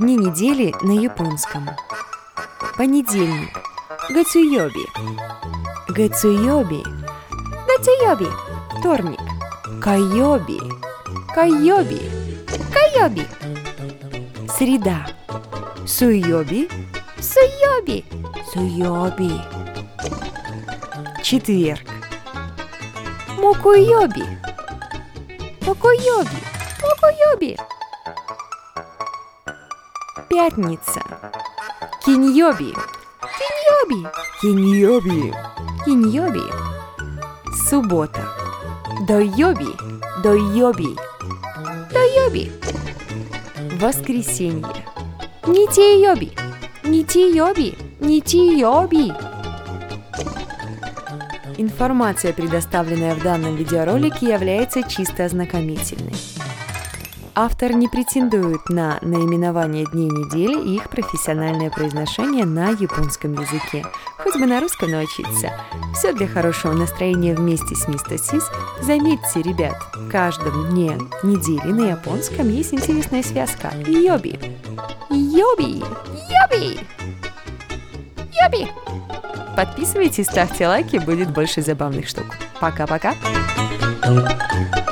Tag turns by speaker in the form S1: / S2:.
S1: Дни недели на японском. Понедельник. Гацуйоби. Гацуйоби. Гацуйоби. Вторник. Кайоби. Кайоби. Кайоби. Среда. Суйоби. Суйоби. Суйоби. Четверг. Мокуйоби. Мокуйоби. Мокуйоби. Пятница. Киньоби. Киньоби. Киньоби. Киньоби. Суббота. Дойоби. Дойоби. Дойоби. Воскресенье. Нитиёби. Нитиёби. Нитиёби. Информация, предоставленная в данном видеоролике, является чисто ознакомительной. Автор не претендует на наименование дней недели и их профессиональное произношение на японском языке. Хоть бы на русском научиться. Все для хорошего настроения вместе с Мистер Сис. Заметьте, ребят, в каждом дне недели на японском есть интересная связка. Йоби. Йоби. Йоби. Йоби. Подписывайтесь, ставьте лайки, будет больше забавных штук. Пока-пока. thank you